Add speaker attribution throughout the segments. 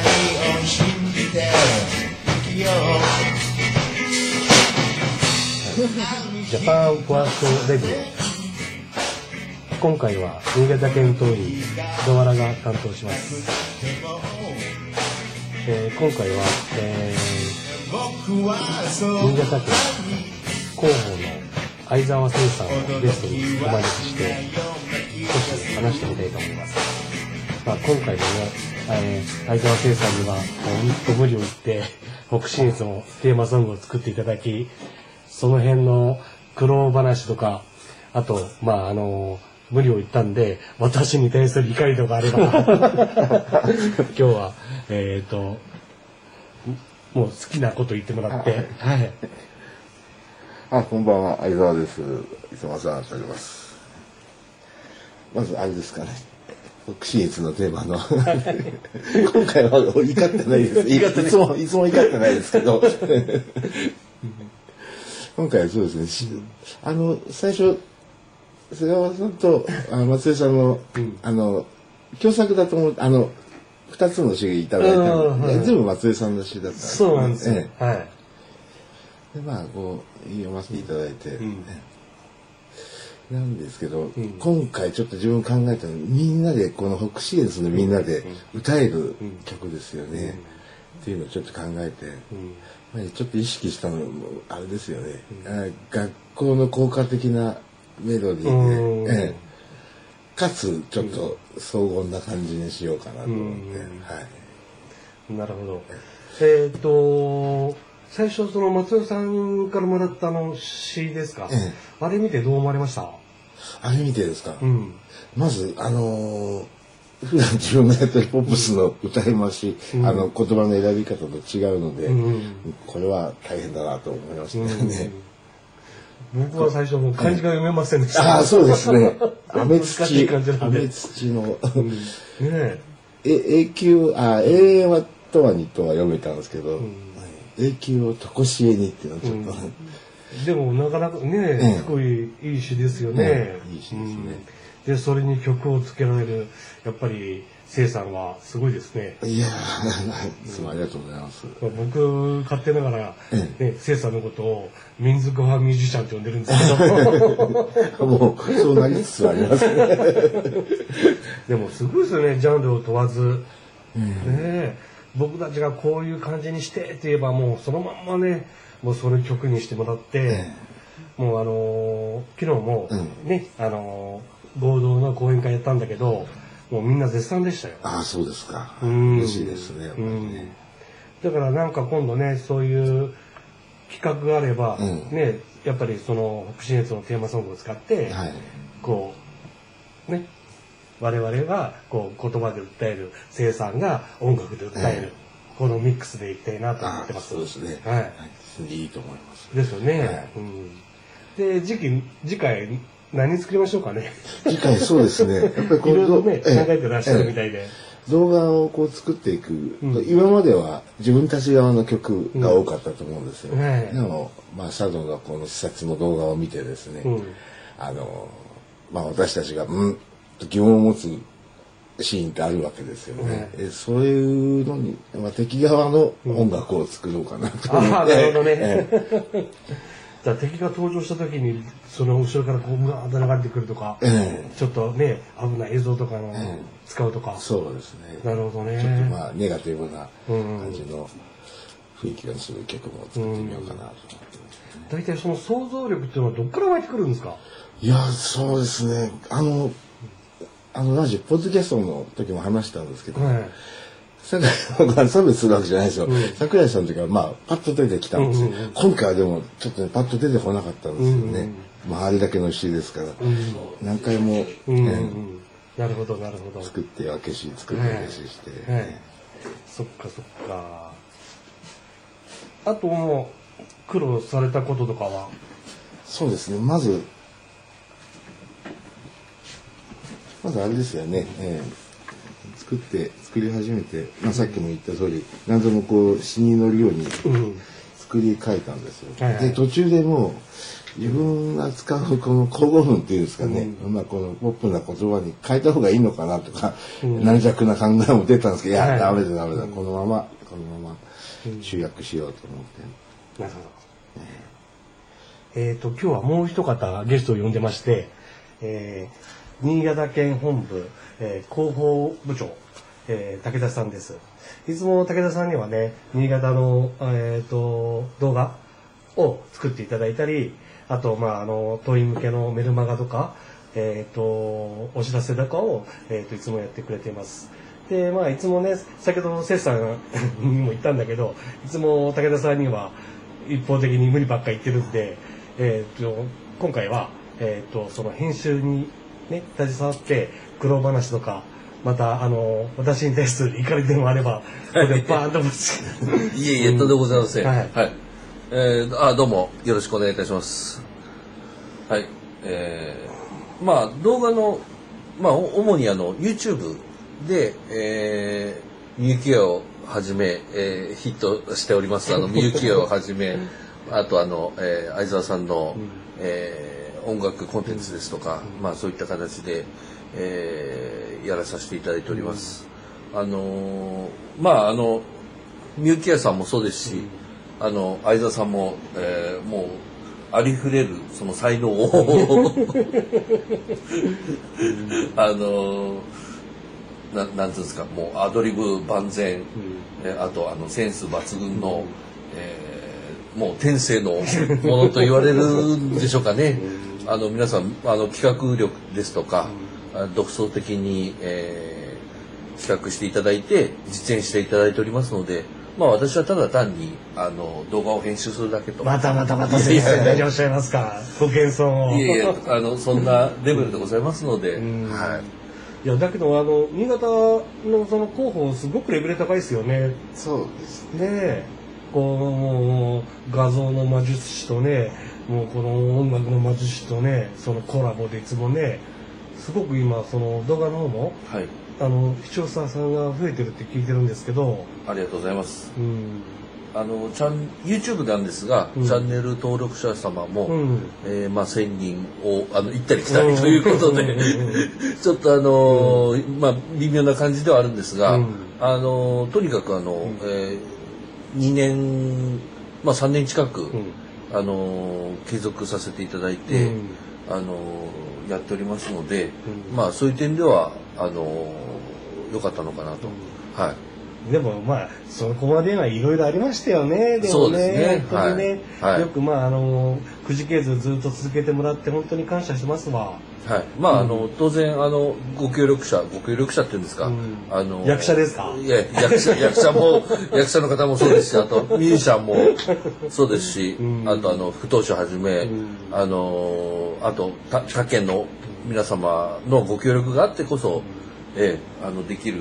Speaker 1: を信じて生きよう。ジャパンポアストレビュー今回は新潟県当院小田原が担当します、えー、今回は、えー、新潟県広報の相澤選さんをゲストにお招きして少し話してみたいと思います、まあ、今回のね相沢誠さんには本当無理を言って北信越のテーマソングを作っていただきその辺の苦労話とかあとまああの無理を言ったんで 私に対する怒りとかあれば今日はえっ、ともう好きなこと言ってもらってはい
Speaker 2: あ、こんばんは、相沢です。いつもお世話になっております。まず、あれですかね。北信越のテーマの。今回は怒ってないです。いいつも、いつも怒ってないですけど。今回はそうですね。しあの、最初、菅原さんとあ松江さんの、あの、共作だと思う、あの、二つの詩いただいた
Speaker 1: うんはい
Speaker 2: ので全部松江さんの詩だった
Speaker 1: そうなんですよ、
Speaker 2: ええ
Speaker 1: はい
Speaker 2: でまあこう読ませていただいて、
Speaker 1: ん
Speaker 2: なんですけど、
Speaker 1: ん。
Speaker 2: 今回ちょっと自分考えたのみんなでこの北信越のみんなで歌える曲ですよね、っていうのをちょっと考えて、まあ、ちょっと意識したのもあれですよね、あ学校の効果的なメロディーで、
Speaker 1: うん。
Speaker 2: ええ。かつちょっと荘厳な感じにしようかなと思って、
Speaker 1: うん
Speaker 2: はい。
Speaker 1: なるほど。えっ、と、最初その松尾さんからもらったあの詩ですか、
Speaker 2: ええ。
Speaker 1: あれ見てどう思われました？
Speaker 2: あれ見てですか、
Speaker 1: うん。
Speaker 2: まず、あのー普段自分がやってるポップスの歌い回し、
Speaker 1: うん
Speaker 2: あの言葉の選び方と違うので、
Speaker 1: うん
Speaker 2: これは大変だなと思いましたよね。
Speaker 1: 僕は最初もう漢字が読めませんでした。
Speaker 2: ああ、そうですね。雨
Speaker 1: 難し
Speaker 2: 土
Speaker 1: い感じ、なんで
Speaker 2: 雨土の、
Speaker 1: うんねえ。
Speaker 2: え永久、あ、永遠はとはにとは読めたんですけど、
Speaker 1: ん
Speaker 2: 永久をとこしえにっていうのはちょっと、
Speaker 1: でもなかなかね、
Speaker 2: ええ
Speaker 1: すごいいい詩ですよね。
Speaker 2: ええいい詩ですね
Speaker 1: うんで、それに曲をつけられる、やっぱり、せいさんはすごいですね。
Speaker 2: いやー、いつもありがとうございます。
Speaker 1: 僕、勝手ながら、
Speaker 2: え
Speaker 1: ね、せいさんのことを民族派ミュージシャンって呼んでるんですけど、
Speaker 2: もう、そうなりつつありますね。
Speaker 1: でもすごいですよね、ジャンルを問わず。ねえ僕たちがこういう感じにしてって言えばもうそのまんまね、もうその曲にしてもらって、もうあのー昨日も
Speaker 2: う
Speaker 1: ね、あのー合同の講演会やったんだけど、もうみんな絶賛でしたよ。
Speaker 2: ああ、そうですか。
Speaker 1: うん
Speaker 2: 嬉しいですね、やっぱりね。
Speaker 1: だからなんか今度ね、そういう企画があれば、
Speaker 2: うん
Speaker 1: ね、やっぱりその北信越のテーマソングを使って、
Speaker 2: はい。
Speaker 1: こう、ね、我々がこう言葉で訴える、生産が音楽で訴える、
Speaker 2: え
Speaker 1: このミックスでいきたいなと思ってます。
Speaker 2: そうですね。
Speaker 1: はい。
Speaker 2: い。いいと思います。
Speaker 1: ですよね。
Speaker 2: はい
Speaker 1: うん、で、次期、次回、何作りましょうかね。
Speaker 2: 次回そうですね。やっぱりこ
Speaker 1: いうろいろね、
Speaker 2: え
Speaker 1: 考えてらっしゃるみたいで。
Speaker 2: 動画をこう作っていく、
Speaker 1: うん
Speaker 2: 今までは自分たち側の曲が多かったと思うんですよ。
Speaker 1: うんはい
Speaker 2: でも、まあ、シャドウのこの視察の動画を見てですね、
Speaker 1: うん
Speaker 2: あの、まあ、私たちが、うん、と疑問を持つシーンってあるわけですよね。えそういうのに、まあ、敵側の音楽を作ろうかなと思って。
Speaker 1: ああ、なるほどね。
Speaker 2: え
Speaker 1: じゃあ敵が登場した時に、その後ろからこう、うわー流れてくるとか、
Speaker 2: ええ
Speaker 1: ちょっとね、危ない映像とかの
Speaker 2: ええ
Speaker 1: 使うとか。
Speaker 2: そうですね。
Speaker 1: なるほどね
Speaker 2: ちょっとまあ、ネガティブな感じの雰囲気がする曲も作ってみようかなと思ってますね。
Speaker 1: 大体その想像力っていうのはどっから湧いてくるんですか？
Speaker 2: いや、そうですね。あの、あの、ラジオ、ポッドキャストの時も話したんですけど、
Speaker 1: はい。
Speaker 2: 桜井さんが差別するわけじゃないですよ。
Speaker 1: うん
Speaker 2: 桜井さんの時は、まあ、パッと出てきたんですよ。
Speaker 1: うんうんうん
Speaker 2: 今回はでも、ちょっとね、パッと出てこなかったんですよね。まあ、あれだけの詩ですから、
Speaker 1: うん。
Speaker 2: 何回も、
Speaker 1: うんうんう
Speaker 2: ね
Speaker 1: ん。なるほど、なるほど。
Speaker 2: 作って分けし、作って分けしして、
Speaker 1: はい。そっかそっか。あともう、苦労されたこととかは？
Speaker 2: そうですね、まず、まずあれですよね、ええ。作って、作り始めて、まあ、さっきも言った通り、何度もこう、詩に乗るように
Speaker 1: うん。
Speaker 2: 作り変えたんですよ。
Speaker 1: はいはい。
Speaker 2: で、途中でもう、自分が使うこの交互文っていうんですかね、まあこのポップな言葉に変えた方がいいのかなとか、
Speaker 1: うん。
Speaker 2: 軟弱な考えも出たんですけど、い
Speaker 1: い。
Speaker 2: ダメだダメだ、このまま、このまま集約しようと思って。
Speaker 1: なるほえっ、と、今日はもう一方ゲストを呼んでまして、えー、新潟県本部、えー広報部長、えー武田さんです。いつも武田さんにはね、新潟の、えっ、と、動画を作っていただいたり、あと、まあ、あの、党員向けのメルマガとか、えっ、と、お知らせとかを、えっ、と、いつもやってくれています。で、まあ、いつもね、先ほど、セさんにも言ったんだけど、いつも武田さんには一方的に無理ばっか言ってるんで、えっ、と、今回は、えっ、と、その編集にね、携わって、苦労話とか、また、あの、私に対する怒りでもあれば、ここで バーンとぶつけ
Speaker 3: いえいえ、とんでもございません。
Speaker 1: は
Speaker 3: はいい。えー、あ、どうも、よろしくお願いいたします。はい。えー、まあ、動画の、まあ、お主にあの、YouTube で、えー、ミユキアをはじめ、えー、ヒットしております、あの、ミユキアをはじめ、あとあの、えー、相沢さんの、えー音楽コンテンツですとか、まあ、そういった形で、えーやらさせていただいております。あのーまあ、あの、ミューキアさんもそうですし、あの相沢さんも、えーもうありふれるその才能を あのななんていうんですかもうアドリブ万全、えあとあのセンス抜群の、えーもう天性のものと言われるんでしょうかね。あの皆さんあの企画力ですとか、あ独創的に、えー企画していただいて実演していただいておりますので、まあ私はただ単にあの動画を編集するだけと。
Speaker 1: またまたまた先生何をおっしゃいますか？ご謙遜を。
Speaker 3: いえいえあのそんなレベルでございますので、
Speaker 1: うん
Speaker 3: はい。
Speaker 1: いや、だけど、あの、新潟のその広報、すごくレベル高いですよね。
Speaker 2: そうです
Speaker 1: ねえ。こう、もう、画像の魔術師とね、もうこの音楽の魔術師とね、そのコラボでいつもね、すごく今、その動画の方も、
Speaker 3: はい。
Speaker 1: あの、視聴者さんが増えてるって聞いてるんですけど、
Speaker 3: ありがとうございます。
Speaker 1: うん。
Speaker 3: あのチャン YouTube なんですが、
Speaker 1: うん。
Speaker 3: チャンネル登録者様も、
Speaker 1: うん。
Speaker 3: えーまあ1000人をあの行ったり来たりということで、
Speaker 1: うん。うん。うん。う ん
Speaker 3: ちょっとあのーまあ微妙な感じではあるんですが、
Speaker 1: うん。
Speaker 3: あのーとにかくあの、え2年まあ3年近く、
Speaker 1: うん。
Speaker 3: あのー継続させていただいて、
Speaker 1: うん。
Speaker 3: あのーやっておりますので、
Speaker 1: うん。
Speaker 3: まあそういう点ではあのー良かったのかなと、はい。
Speaker 1: でもまあそこまではいろいろありましたよね。でも
Speaker 3: ね
Speaker 1: ね、本当にね、
Speaker 3: はい。はい。
Speaker 1: よくまああのくじけずずっと続けてもらって本当に感謝してますわ。
Speaker 3: はい、まあ、
Speaker 1: うん。
Speaker 3: あの当然あのご協力者ご協力者っていうんですか、
Speaker 1: うん。
Speaker 3: あの
Speaker 1: 役者ですか？
Speaker 3: いや役者役者も 役者の方もそうですしあとミュージシャンもそうですし、
Speaker 1: うん。
Speaker 3: あとあの不当者はじめ、
Speaker 1: うん。
Speaker 3: あのあと他他県の皆様のご協力があってこそ、ええあのできる、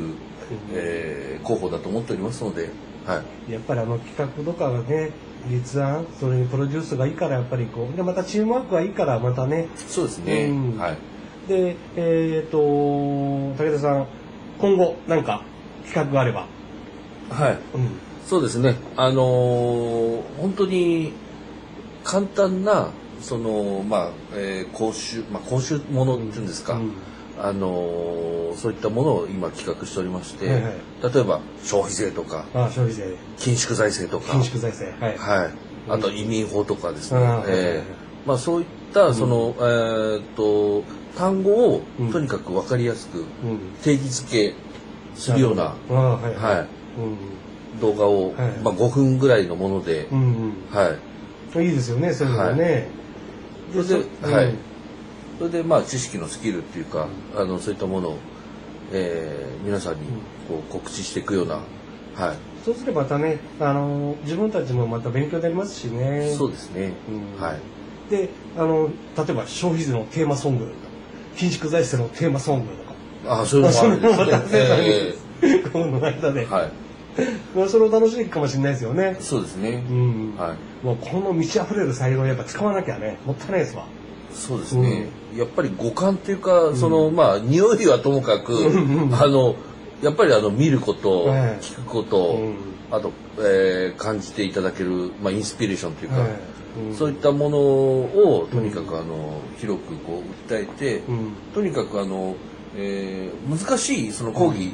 Speaker 3: えー広報だと思っておりますので、はい、
Speaker 1: やっぱりあの企画とかがね立案それにプロデュースがいいからやっぱりこうでまたチームワークがいいからまたね。
Speaker 3: そうですね、
Speaker 1: うん。
Speaker 3: はい。
Speaker 1: でえっ、と武田さん今後なんか企画があれば、
Speaker 3: はい。
Speaker 1: うん。
Speaker 3: そうですね。あのー本当に簡単なそのまあ、えー講習まあ講習ものっていうんですか。
Speaker 1: うん
Speaker 3: あのーそういったものを今企画しておりまして、
Speaker 1: はいはい。
Speaker 3: 例えば消費税とか
Speaker 1: あ消費税。
Speaker 3: 緊縮財政とか、
Speaker 1: 緊縮財政。はい、
Speaker 3: はい。あと移民法とかですね。えーまあそういったその、えーっと単語を
Speaker 1: うん。
Speaker 3: とにかくわかりやすく
Speaker 1: うん。
Speaker 3: 定義づけするような、
Speaker 1: あはい
Speaker 3: はい。
Speaker 1: うん。
Speaker 3: 動画を、
Speaker 1: はい。
Speaker 3: まあ、5分ぐらいのもので、
Speaker 1: うん
Speaker 3: はい、
Speaker 1: うん。い。いですよねそういうのがね、
Speaker 3: それで、
Speaker 1: うん。
Speaker 3: はい、それでまあ知識のスキルっていうか、あのそういったものを、えー皆さんにこう告知していくような、はい、
Speaker 1: そうすればまたねあの自分たちもまた勉強になりますしね。
Speaker 3: そうですね、
Speaker 1: うん。
Speaker 3: はい、
Speaker 1: であの例えば消費税のテーマソング緊縮財政のテーマソングとか。
Speaker 3: あそういうのもあるんです
Speaker 1: また
Speaker 3: ね。
Speaker 1: この間で、
Speaker 3: ーはい、
Speaker 1: まあそれを楽しいかもしれないですよね。
Speaker 3: そうですね、
Speaker 1: うん、
Speaker 3: はい、
Speaker 1: もうこの満ち溢れる才能をやっぱ使わなきゃねもったいないですわ
Speaker 3: そうですね、やっぱり五感っていうか、そのまあ匂いはともかく、
Speaker 1: ん。
Speaker 3: あのやっぱりあの見ること、
Speaker 1: はい。
Speaker 3: 聞くこと、
Speaker 1: うん。
Speaker 3: あと、えー感じていただける、まあ、インスピレーションというか、
Speaker 1: はい。うん。
Speaker 3: そういったものをとにかくあの広くこう訴えて、
Speaker 1: うん。
Speaker 3: とにかくあの、えー難しいその講義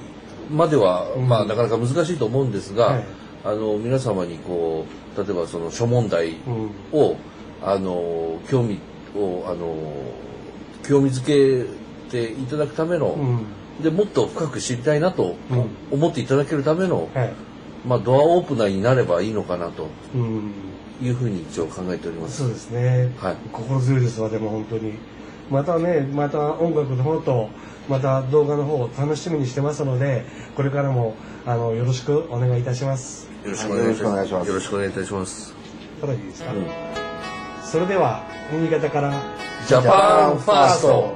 Speaker 3: までは、
Speaker 1: うん。
Speaker 3: まあ、なかなか難しいと思うんですが、
Speaker 1: はい。
Speaker 3: あの皆様にこう例えばその諸問題
Speaker 1: うん。
Speaker 3: を、あの興味をあの興味づけていただくための、
Speaker 1: うん。
Speaker 3: でもっと深く知りたいなと
Speaker 1: うん。
Speaker 3: 思っていただけるための、
Speaker 1: はい。
Speaker 3: まあ、ドアオープナーになればいいのかなと
Speaker 1: うん。
Speaker 3: いうふうに一応考えております。
Speaker 1: そうですね、
Speaker 3: はい。
Speaker 1: 心強いですわでも本当に。またねまた音楽の方とまた動画の方を楽しみにしてますのでこれからもあのよろしくお願いいたします。
Speaker 3: よろしくお願いします。
Speaker 4: はい
Speaker 3: よろしくお願いいたします。
Speaker 1: ただいいですか、
Speaker 3: うん
Speaker 1: それでは新潟から
Speaker 3: ジャパンファースト。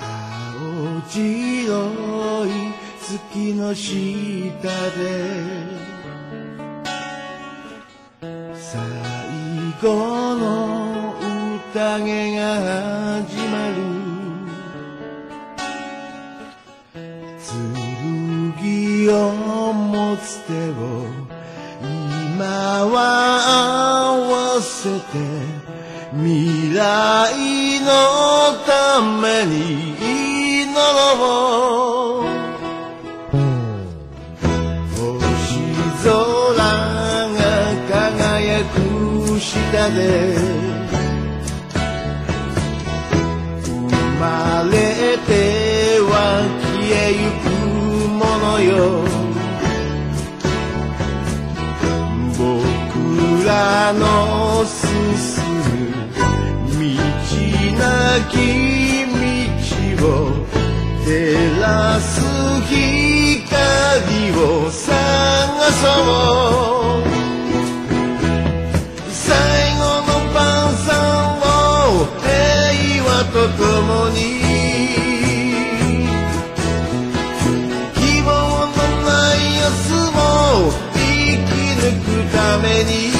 Speaker 2: 青白い月の下で最後の宴がつ手を今は合わせて未来のために祈ろう。星空が輝く下で生まれては消えゆくものよ。の進む道なき道を照らす光を探そう最後の晩餐を平和と共に希望のない明日も生き抜くために